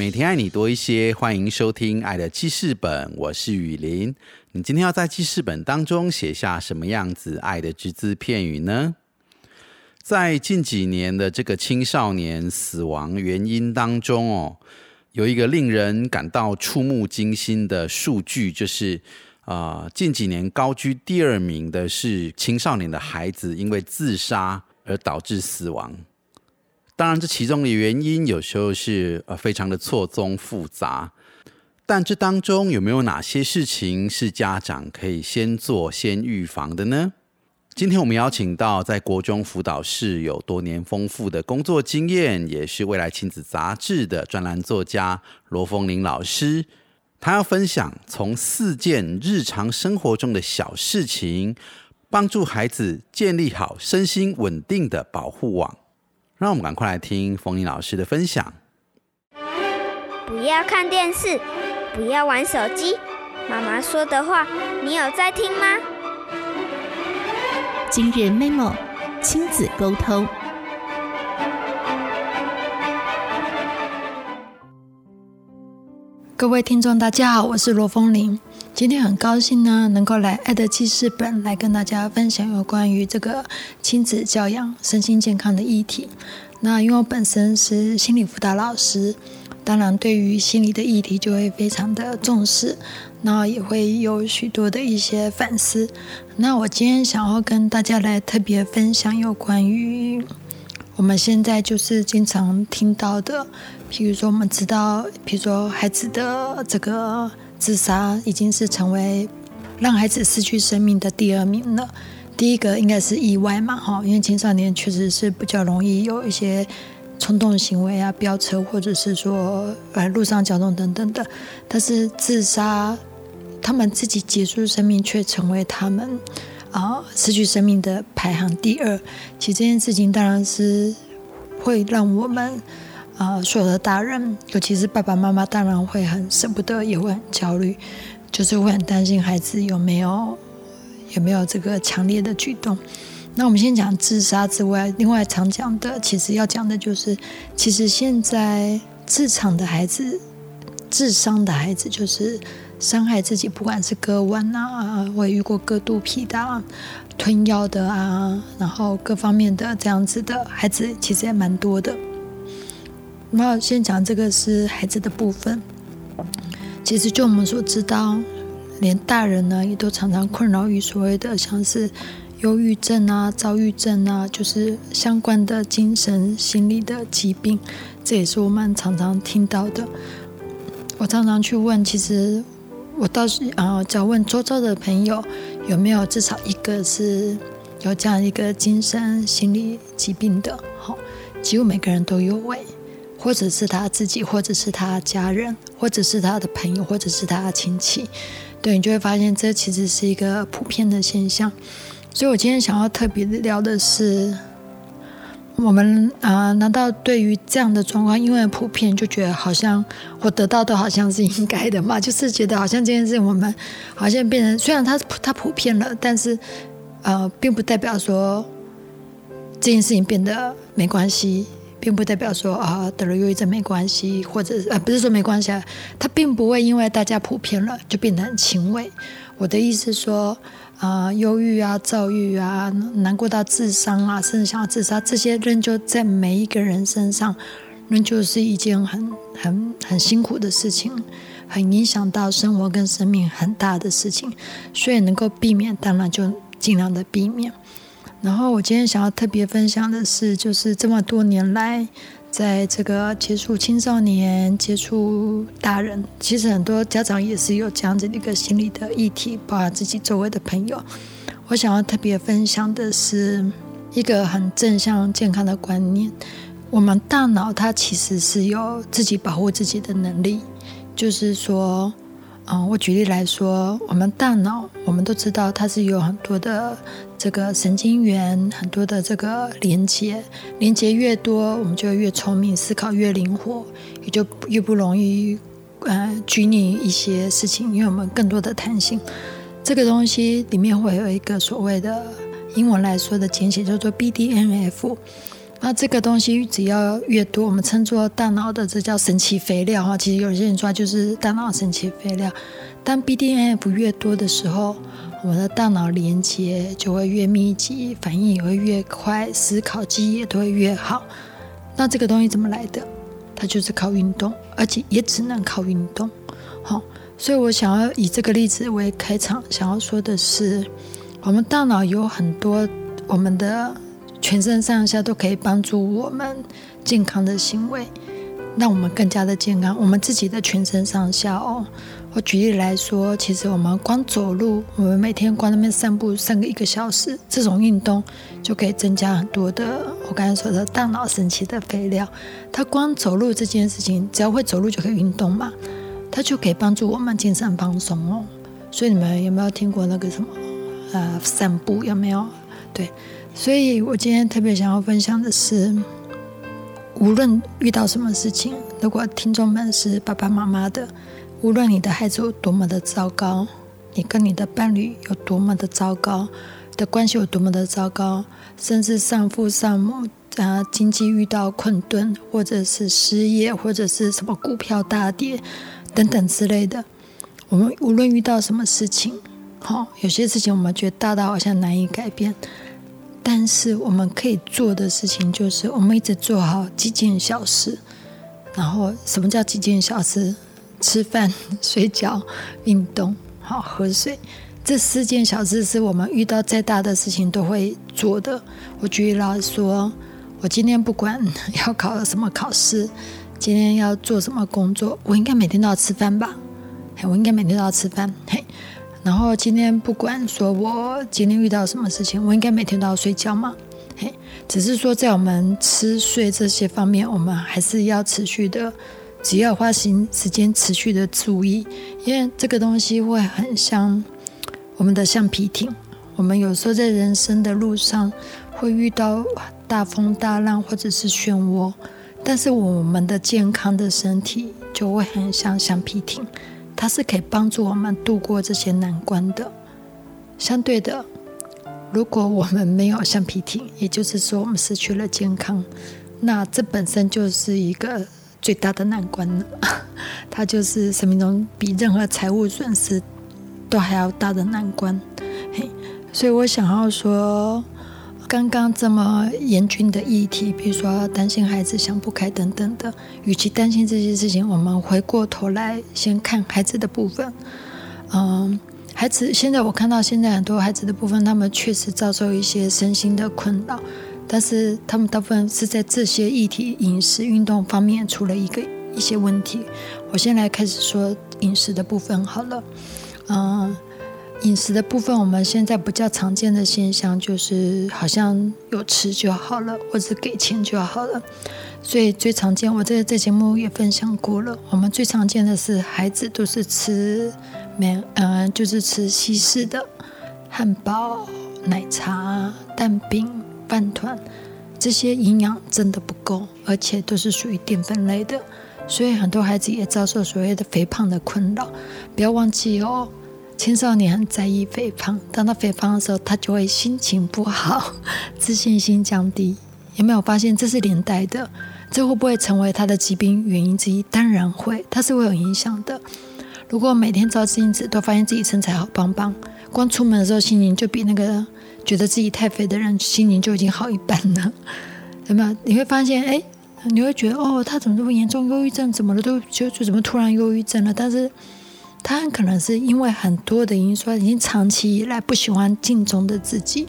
每天爱你多一些，欢迎收听《爱的记事本》，我是雨林。你今天要在记事本当中写下什么样子爱的只字片语呢？在近几年的这个青少年死亡原因当中哦，有一个令人感到触目惊心的数据，就是啊，近几年高居第二名的是青少年的孩子因为自杀而导致死亡。当然，这其中的原因有时候是呃非常的错综复杂。但这当中有没有哪些事情是家长可以先做、先预防的呢？今天我们邀请到在国中辅导室有多年丰富的工作经验，也是未来亲子杂志的专栏作家罗凤玲老师，他要分享从四件日常生活中的小事情，帮助孩子建立好身心稳定的保护网。让我们赶快来听凤玲老师的分享。不要看电视。不要玩手机，妈妈说的话，你有在听吗？今日 memo 亲子沟通。各位听众，大家好，我是罗风林。今天很高兴呢，能够来爱的记事本来跟大家分享有关于这个亲子教养、身心健康的议题。那因为我本身是心理辅导老师。当然，对于心理的议题就会非常的重视，那也会有许多的一些反思。那我今天想要跟大家来特别分享有关于我们现在就是经常听到的，譬如说我们知道，比如说孩子的这个自杀已经是成为让孩子失去生命的第二名了。第一个应该是意外嘛，哈，因为青少年确实是比较容易有一些。冲动行为啊，飙车或者是说呃路上交通等等的，但是自杀，他们自己结束生命却成为他们啊失去生命的排行第二。其实这件事情当然是会让我们啊所有的大人，尤其是爸爸妈妈，当然会很舍不得，也会很焦虑，就是会很担心孩子有没有有没有这个强烈的举动。那我们先讲自杀之外，另外常讲的，其实要讲的就是，其实现在自残的孩子、自伤的孩子，就是伤害自己，不管是割腕啊，我也遇过割肚皮的、啊吞药的啊，然后各方面的这样子的孩子，其实也蛮多的。那先讲这个是孩子的部分，其实就我们所知道，连大人呢也都常常困扰于所谓的像是。忧郁症啊，躁郁症啊，就是相关的精神心理的疾病，这也是我们常常听到的。我常常去问，其实我倒是啊，只要问周遭的朋友有没有至少一个是有这样一个精神心理疾病的，好，几乎每个人都有喂，或者是他自己，或者是他家人，或者是他的朋友，或者是他的亲戚，对你就会发现这其实是一个普遍的现象。所以，我今天想要特别聊的是，我们啊，难道对于这样的状况，因为普遍就觉得好像我得到的好像是应该的嘛？就是觉得好像这件事情我们好像变成，虽然它它普遍了，但是呃，并不代表说这件事情变得没关系，并不代表说啊得了忧郁症没关系，或者呃不是说没关系，啊，它并不会因为大家普遍了就变得很轻微。我的意思是说。啊，忧郁啊，躁郁啊，难过到自伤啊，甚至想要自杀，这些仍旧在每一个人身上，仍旧是一件很很很辛苦的事情，很影响到生活跟生命很大的事情。所以能够避免，当然就尽量的避免。然后我今天想要特别分享的是，就是这么多年来。在这个接触青少年、接触大人，其实很多家长也是有这样子的一个心理的议题，包括自己周围的朋友。我想要特别分享的是一个很正向、健康的观念：我们大脑它其实是有自己保护自己的能力，就是说，嗯，我举例来说，我们大脑，我们都知道它是有很多的这个神经元，很多的这个连接，连接越多，我们就越聪明，思考越灵活，也就越不容易呃拘泥一些事情，因为我们更多的弹性。这个东西里面会有一个所谓的英文来说的简写，叫做 BDNF。那这个东西只要越多，我们称作大脑的这叫神奇肥料哈。其实有些人说就是大脑神奇肥料。当 BDNF 越多的时候，我们的大脑连接就会越密集，反应也会越快，思考记忆也都会越好。那这个东西怎么来的？它就是靠运动，而且也只能靠运动。好，所以我想要以这个例子为开场，想要说的是，我们大脑有很多我们的。全身上下都可以帮助我们健康的行为，让我们更加的健康。我们自己的全身上下哦，我举例来说，其实我们光走路，我们每天光那边散步散个一个小时，这种运动就可以增加很多的我刚才说的大脑神奇的肥料。它光走路这件事情，只要会走路就可以运动嘛，它就可以帮助我们精神放松哦。所以你们有没有听过那个什么呃散步？有没有？对。所以我今天特别想要分享的是，无论遇到什么事情，如果听众们是爸爸妈妈的，无论你的孩子有多么的糟糕，你跟你的伴侣有多么的糟糕，的关系有多么的糟糕，甚至丧父丧母啊，经济遇到困顿，或者是失业，或者是什么股票大跌等等之类的，我们无论遇到什么事情，好，有些事情我们觉得大到好像难以改变。但是我们可以做的事情就是，我们一直做好几件小事。然后，什么叫几件小事？吃饭、睡觉、运动、好喝水，这四件小事是我们遇到再大的事情都会做的。我举例来说，我今天不管要考什么考试，今天要做什么工作，我应该每天都要吃饭吧？我应该每天都要吃饭。嘿。然后今天不管说我今天遇到什么事情，我应该每天都要睡觉吗？嘿，只是说在我们吃睡这些方面，我们还是要持续的，只要花心时间持续的注意，因为这个东西会很像我们的橡皮艇。我们有时候在人生的路上会遇到大风大浪或者是漩涡，但是我们的健康的身体就会很像橡皮艇。它是可以帮助我们度过这些难关的。相对的，如果我们没有橡皮艇，也就是说我们失去了健康，那这本身就是一个最大的难关了。它就是生命中比任何财务损失都还要大的难关。嘿，所以我想要说。刚刚这么严峻的议题，比如说担心孩子想不开等等的，与其担心这些事情，我们回过头来先看孩子的部分。嗯，孩子现在我看到现在很多孩子的部分，他们确实遭受一些身心的困扰，但是他们大部分是在这些议题、饮食、运动方面出了一个一些问题。我先来开始说饮食的部分好了，嗯。饮食的部分，我们现在比较常见的现象就是，好像有吃就好了，或者给钱就好了。所以最常见，我在这节目也分享过了。我们最常见的是，孩子都是吃面，嗯，就是吃西式的汉堡、奶茶、蛋饼、饭团，这些营养真的不够，而且都是属于淀粉类的，所以很多孩子也遭受所谓的肥胖的困扰。不要忘记哦。青少年很在意肥胖，当他肥胖的时候，他就会心情不好，自信心降低。有没有发现这是连带的？这会不会成为他的疾病原因之一？当然会，它是会有影响的。如果每天照镜子都发现自己身材好棒棒，光出门的时候心情就比那个觉得自己太肥的人心情就已经好一半了。有没有？你会发现，哎，你会觉得哦，他怎么这么严重？忧郁症怎么了？都就就怎么突然忧郁症了？但是。他很可能是因为很多的因素，已经长期以来不喜欢镜中的自己。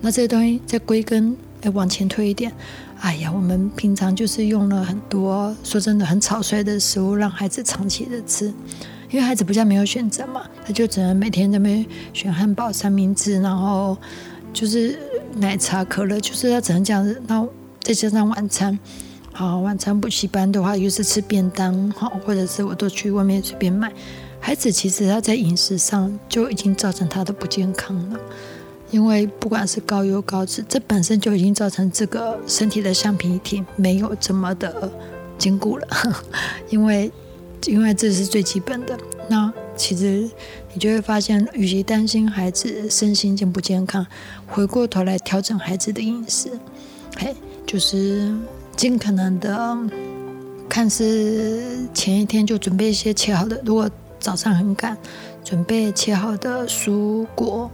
那这些东西再归根，哎，往前推一点，哎呀，我们平常就是用了很多，说真的，很草率的食物让孩子长期的吃，因为孩子不像没有选择嘛，他就只能每天在那边选汉堡、三明治，然后就是奶茶、可乐，就是他只能这样子。那再加上晚餐，好，晚餐补习班的话，又是吃便当，好，或者是我都去外面随便买。孩子其实他在饮食上就已经造成他的不健康了，因为不管是高油高脂，这本身就已经造成这个身体的橡皮体没有这么的坚固了，因为因为这是最基本的。那其实你就会发现，与其担心孩子身心健不健康，回过头来调整孩子的饮食，嘿，就是尽可能的。看是前一天就准备一些切好的，如果早上很赶，准备切好的蔬果，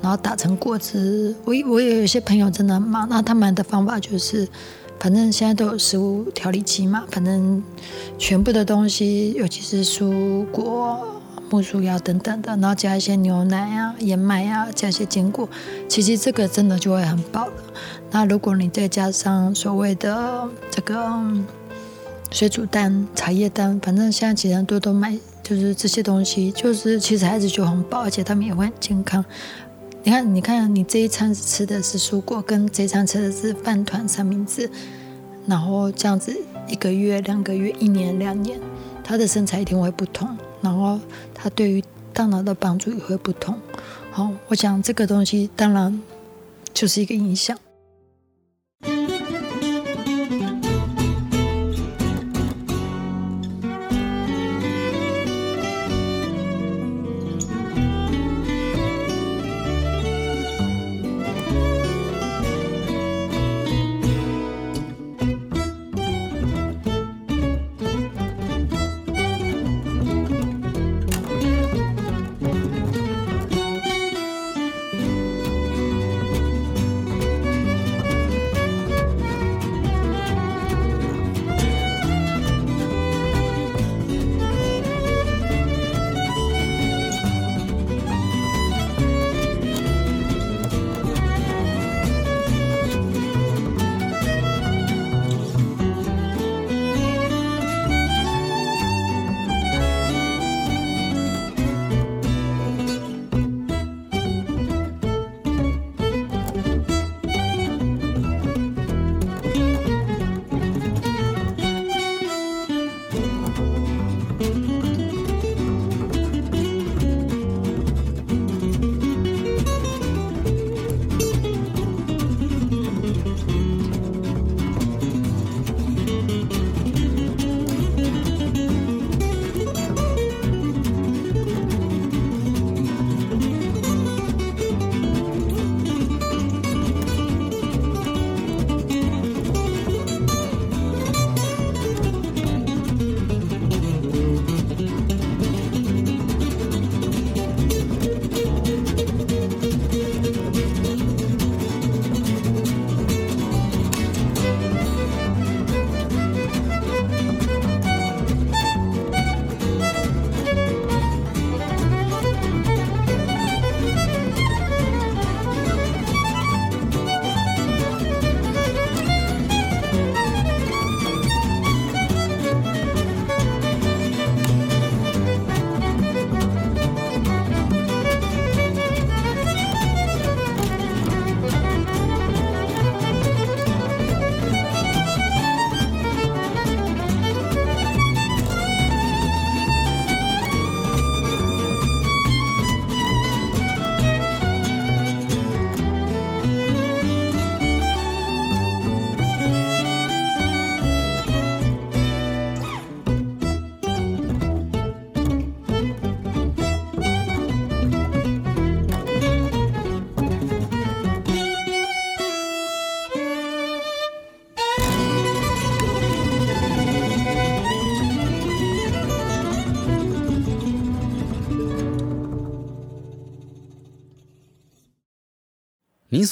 然后打成果汁。我我也有些朋友真的很忙，那他们的方法就是，反正现在都有食物调理机嘛，反正全部的东西，尤其是蔬果、木薯芽等等的，然后加一些牛奶啊、燕麦啊，加一些坚果，其实这个真的就会很饱了。那如果你再加上所谓的这个。水煮蛋、茶叶蛋，反正现在其实很多都买，就是这些东西，就是其实孩子就很饱，而且他们也会很健康。你看，你看，你这一餐吃的是蔬果，跟这一餐吃的是饭团、三明治，然后这样子一个月、两个月、一年、两年，他的身材一定会不同，然后他对于大脑的帮助也会不同。好，我想这个东西当然就是一个影响。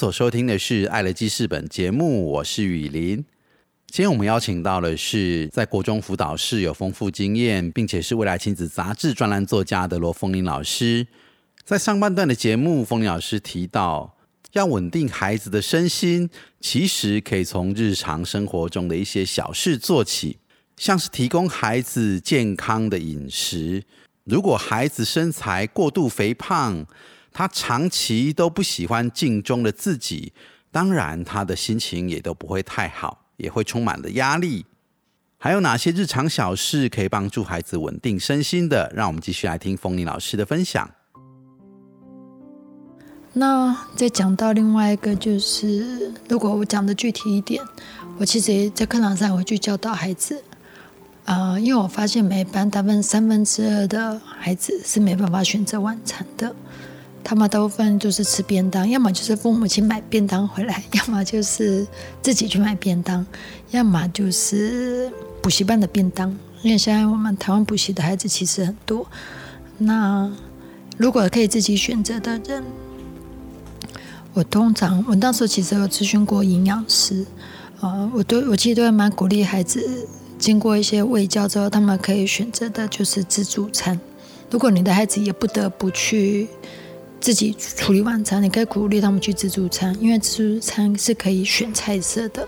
所收听的是《爱的记事本》节目，我是雨林。今天我们邀请到的是在国中辅导室有丰富经验，并且是未来亲子杂志专栏作家的罗凤玲老师。在上半段的节目，凤玲老师提到，要稳定孩子的身心，其实可以从日常生活中的一些小事做起，像是提供孩子健康的饮食。如果孩子身材过度肥胖，他长期都不喜欢镜中的自己，当然他的心情也都不会太好，也会充满了压力。还有哪些日常小事可以帮助孩子稳定身心的？让我们继续来听风铃老师的分享。那再讲到另外一个，就是如果我讲的具体一点，我其实在课堂上会去教导孩子，啊、因为我发现每班大部分三分之二的孩子是没办法选择晚餐的，他们大部分就是吃便当，要么就是父母亲买便当回来，要么就是自己去买便当，要么就是补习班的便当。因为现在我们台湾补习的孩子其实很多，那如果可以自己选择的人，我通常我那时候其实有咨询过营养师，呃，我都我其实都蛮鼓励孩子，经过一些喂教之后，他们可以选择的就是自助餐。如果你的孩子也不得不去自己处理晚餐，你可以鼓励他们去自助餐，因为自助餐是可以选菜色的，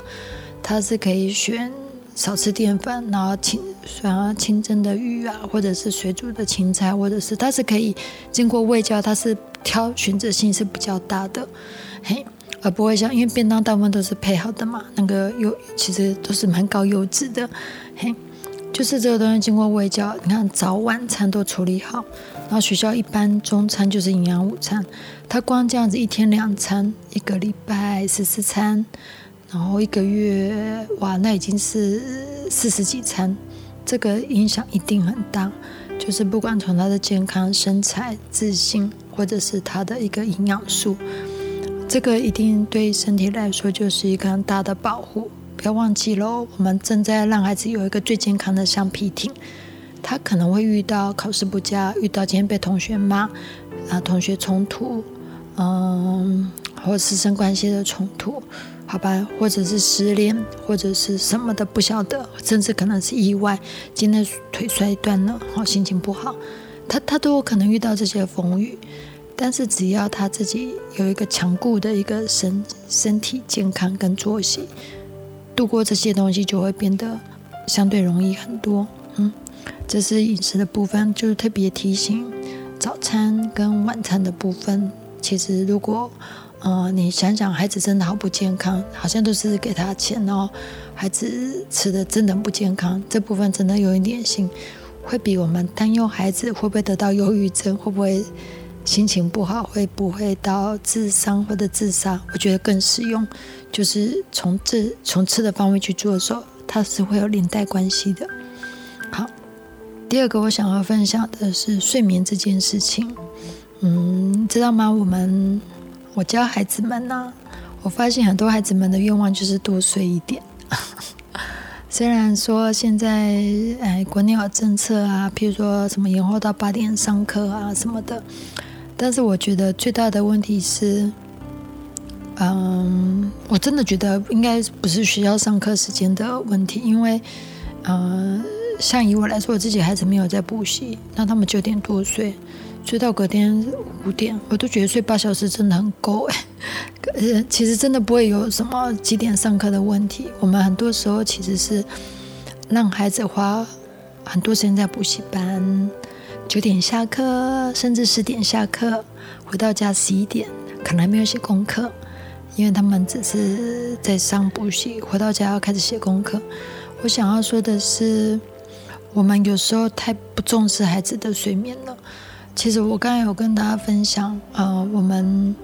它是可以选少吃淀粉，然后清然后清蒸的鱼啊，或者是水煮的青菜，或者是它是可以经过喂教，它是挑选择性是比较大的，嘿，而不会像因为便当大部分都是配好的嘛，那个油其实都是蛮高油脂的，嘿，就是这个东西经过喂教，你看早晚餐都处理好，然后学校一般中餐就是营养午餐，它光这样子一天两餐，一个礼拜十四餐。然后一个月，哇，那已经是四十几餐，这个影响一定很大。就是不管从他的健康、身材、自信，或者是他的一个营养素，这个一定对身体来说就是一个很大的保护。不要忘记喽，我们正在让孩子有一个最健康的橡皮艇。他可能会遇到考试不佳，遇到今天被同学骂，啊，同学冲突，嗯，或师生关系的冲突。好吧，或者是失恋，或者是什么的不晓得，甚至可能是意外，今天腿摔断了，好心情不好，他他都有可能遇到这些风雨。但是只要他自己有一个强固的一个身身体健康跟作息，度过这些东西就会变得相对容易很多。嗯，这是饮食的部分，就是特别提醒早餐跟晚餐的部分。其实如果呃，你想想，孩子真的好不健康，好像都是给他钱哦，孩子吃的真的不健康，这部分真的有一点心，会比我们担忧孩子会不会得到忧郁症，会不会心情不好，会不会到自伤或者自杀，我觉得更实用，就是从这从吃的方面去着手，它是会有连带关系的。好，第二个我想要分享的是睡眠这件事情，嗯，知道吗？我们。我教孩子们呢，我发现很多孩子们的愿望就是多睡一点。虽然说现在哎，国内有政策啊，譬如说什么延后到八点上课啊什么的，但是我觉得最大的问题是，嗯，我真的觉得应该不是学校上课时间的问题，因为，嗯，像以我来说，我自己孩子没有在补习，那他们九点多睡。睡到隔天五点，我都觉得睡八小时真的很够哎。呃，其实真的不会有什么几点上课的问题。我们很多时候其实是让孩子花很多时间在补习班，九点下课，甚至十点下课，回到家十一点，可能还没有写功课，因为他们只是在上补习，回到家要开始写功课。我想要说的是，我们有时候太不重视孩子的睡眠了。其实我刚才有跟大家分享，呃，我们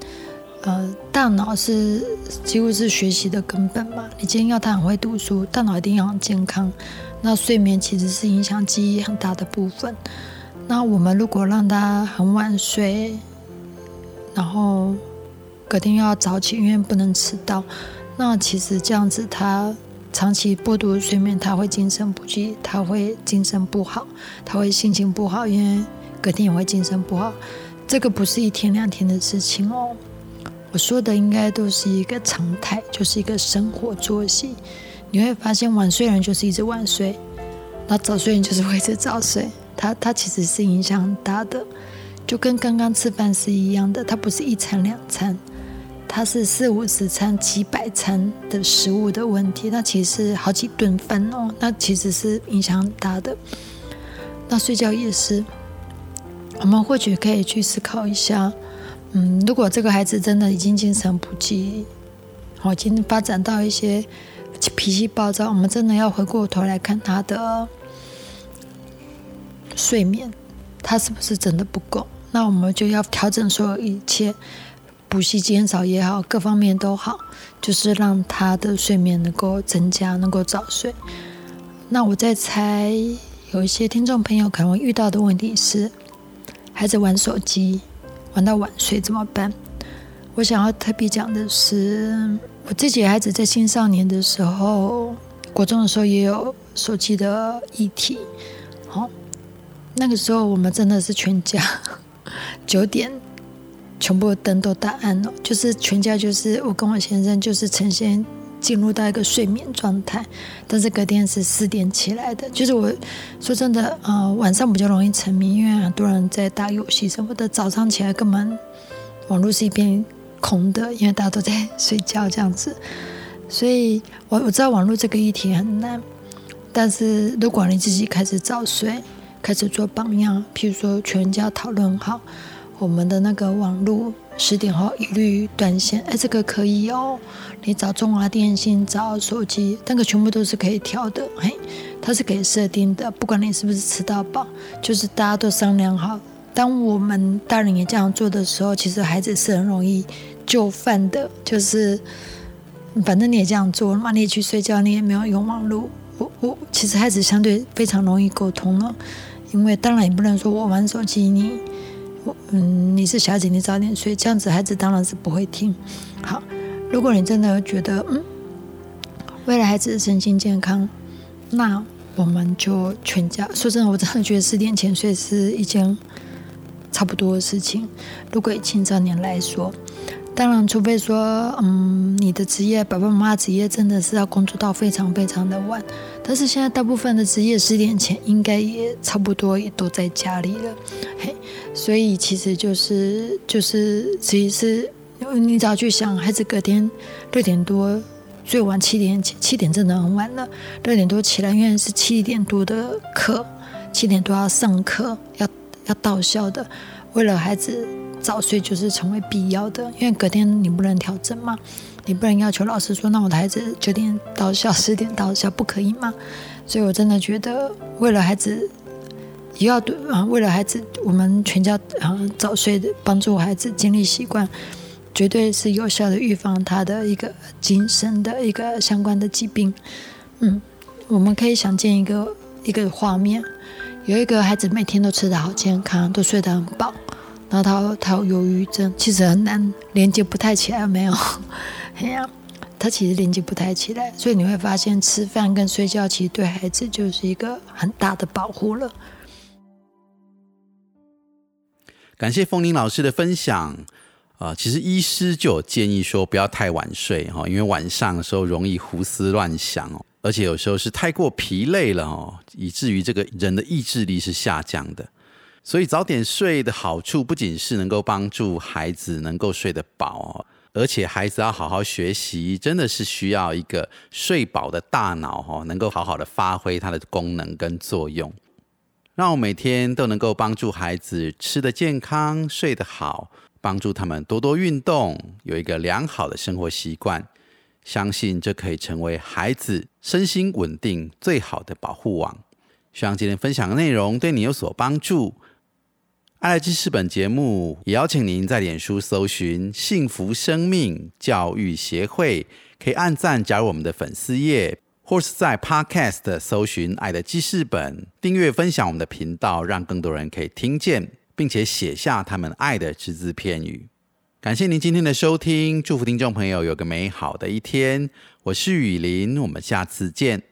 呃大脑是几乎是学习的根本嘛。你今天要他很会读书，大脑一定要很健康。那睡眠其实是影响记忆很大的部分。那我们如果让他很晚睡，然后隔天又要早起，因为不能迟到，那其实这样子他长期剥夺睡眠，他会精神不济，他会精神不好，他会心情不好，因为。隔天也会精神不好，这个不是一天两天的事情哦。我说的应该都是一个常态，就是一个生活作息。你会发现晚睡人就是一直晚睡，那早睡人就是会一直早睡。他他其实是影响很大的，就跟刚刚吃饭是一样的。它不是一餐两餐，它是四五十餐、几百餐的食物的问题。那其实好几顿饭哦，那其实是影响很大的。那睡觉也是。我们或许可以去思考一下，嗯，如果这个孩子真的已经精神不济，哦，已经发展到一些脾气暴躁，我们真的要回过头来看他的睡眠，他是不是真的不够？那我们就要调整所有一切，补习减少也好，各方面都好，就是让他的睡眠能够增加，能够早睡。那我在猜，有一些听众朋友可能遇到的问题是，孩子玩手机玩到晚睡怎么办？我想要特别讲的是，我自己孩子在青少年的时候，国中的时候也有手机的议题。好，那个时候我们真的是全家九点全部灯都打暗了，就是全家就是我跟我先生就是呈现。进入到一个睡眠状态，但是隔天是四点起来的。就是我说真的，呃，晚上比较容易沉迷，因为很多人在打游戏什么的。早上起来根本网络是一片空的，因为大家都在睡觉这样子。所以我我知道网络这个议题很难，但是如果你自己开始早睡，开始做榜样，譬如说全家讨论好我们的那个网络十点后一律断线，哎，这个可以哦。你找中华电信，找手机，那个全部都是可以调的，嘿，它是可以设定的。不管你是不是吃到饱，就是大家都商量好。当我们大人也这样做的时候，其实孩子是很容易就范的。就是反正你也这样做了嘛，你也去睡觉，你也没有用网络。我我其实孩子相对非常容易沟通了，因为当然也不能说我玩手机，你嗯你是小姐，你早点睡，这样子孩子当然是不会听。好。如果你真的觉得，嗯，为了孩子的身心健康，那我们就全家。说真的，我真的觉得四点前睡是一件差不多的事情。如果以青少年来说，当然，除非说，嗯，你的职业，爸爸妈妈职业真的是要工作到非常非常的晚。但是现在大部分的职业十点前应该也差不多也都在家里了，嘿，所以其实就是就是，其实是。你只要去想，孩子隔天六点多，最晚七点七点真的很晚了。六点多起来，因为是七点多的课，七点多要上课，要要到校的。为了孩子早睡，就是成为必要的。因为隔天你不能调整嘛，你不能要求老师说，那我的孩子九点到校，十点到校，不可以嘛。所以我真的觉得，为了孩子，也要对啊，为了孩子，我们全家啊早睡的，帮助孩子建立习惯。绝对是有效的预防他的一个精神的一个相关的疾病。嗯，我们可以想见一个一个画面，有一个孩子每天都吃得好健康，都睡得很饱，然后他他有忧郁症，其实很难连接不太起来，没有？哎呀，他其实连接不太起来，所以你会发现吃饭跟睡觉其实对孩子就是一个很大的保护了。感谢风铃老师的分享。啊，其实医师就有建议说不要太晚睡哈，因为晚上的时候容易胡思乱想哦，而且有时候是太过疲累了哦，以至于这个人的意志力是下降的。所以早点睡的好处不仅是能够帮助孩子能够睡得饱，而且孩子要好好学习，真的是需要一个睡饱的大脑哈，能够好好的发挥它的功能跟作用，让我每天都能够帮助孩子吃得健康，睡得好。帮助他们多多运动，有一个良好的生活习惯，相信这可以成为孩子身心稳定最好的保护网。希望今天分享的内容对你有所帮助。爱来知识本节目也邀请您在脸书搜寻“幸福生命教育协会”，可以按赞加入我们的粉丝页，或是在 Podcast 搜寻“爱的记事本”，订阅分享我们的频道，让更多人可以听见。并且写下他们爱的只字片语。感谢您今天的收听，祝福听众朋友有个美好的一天。我是雨林，我们下次见。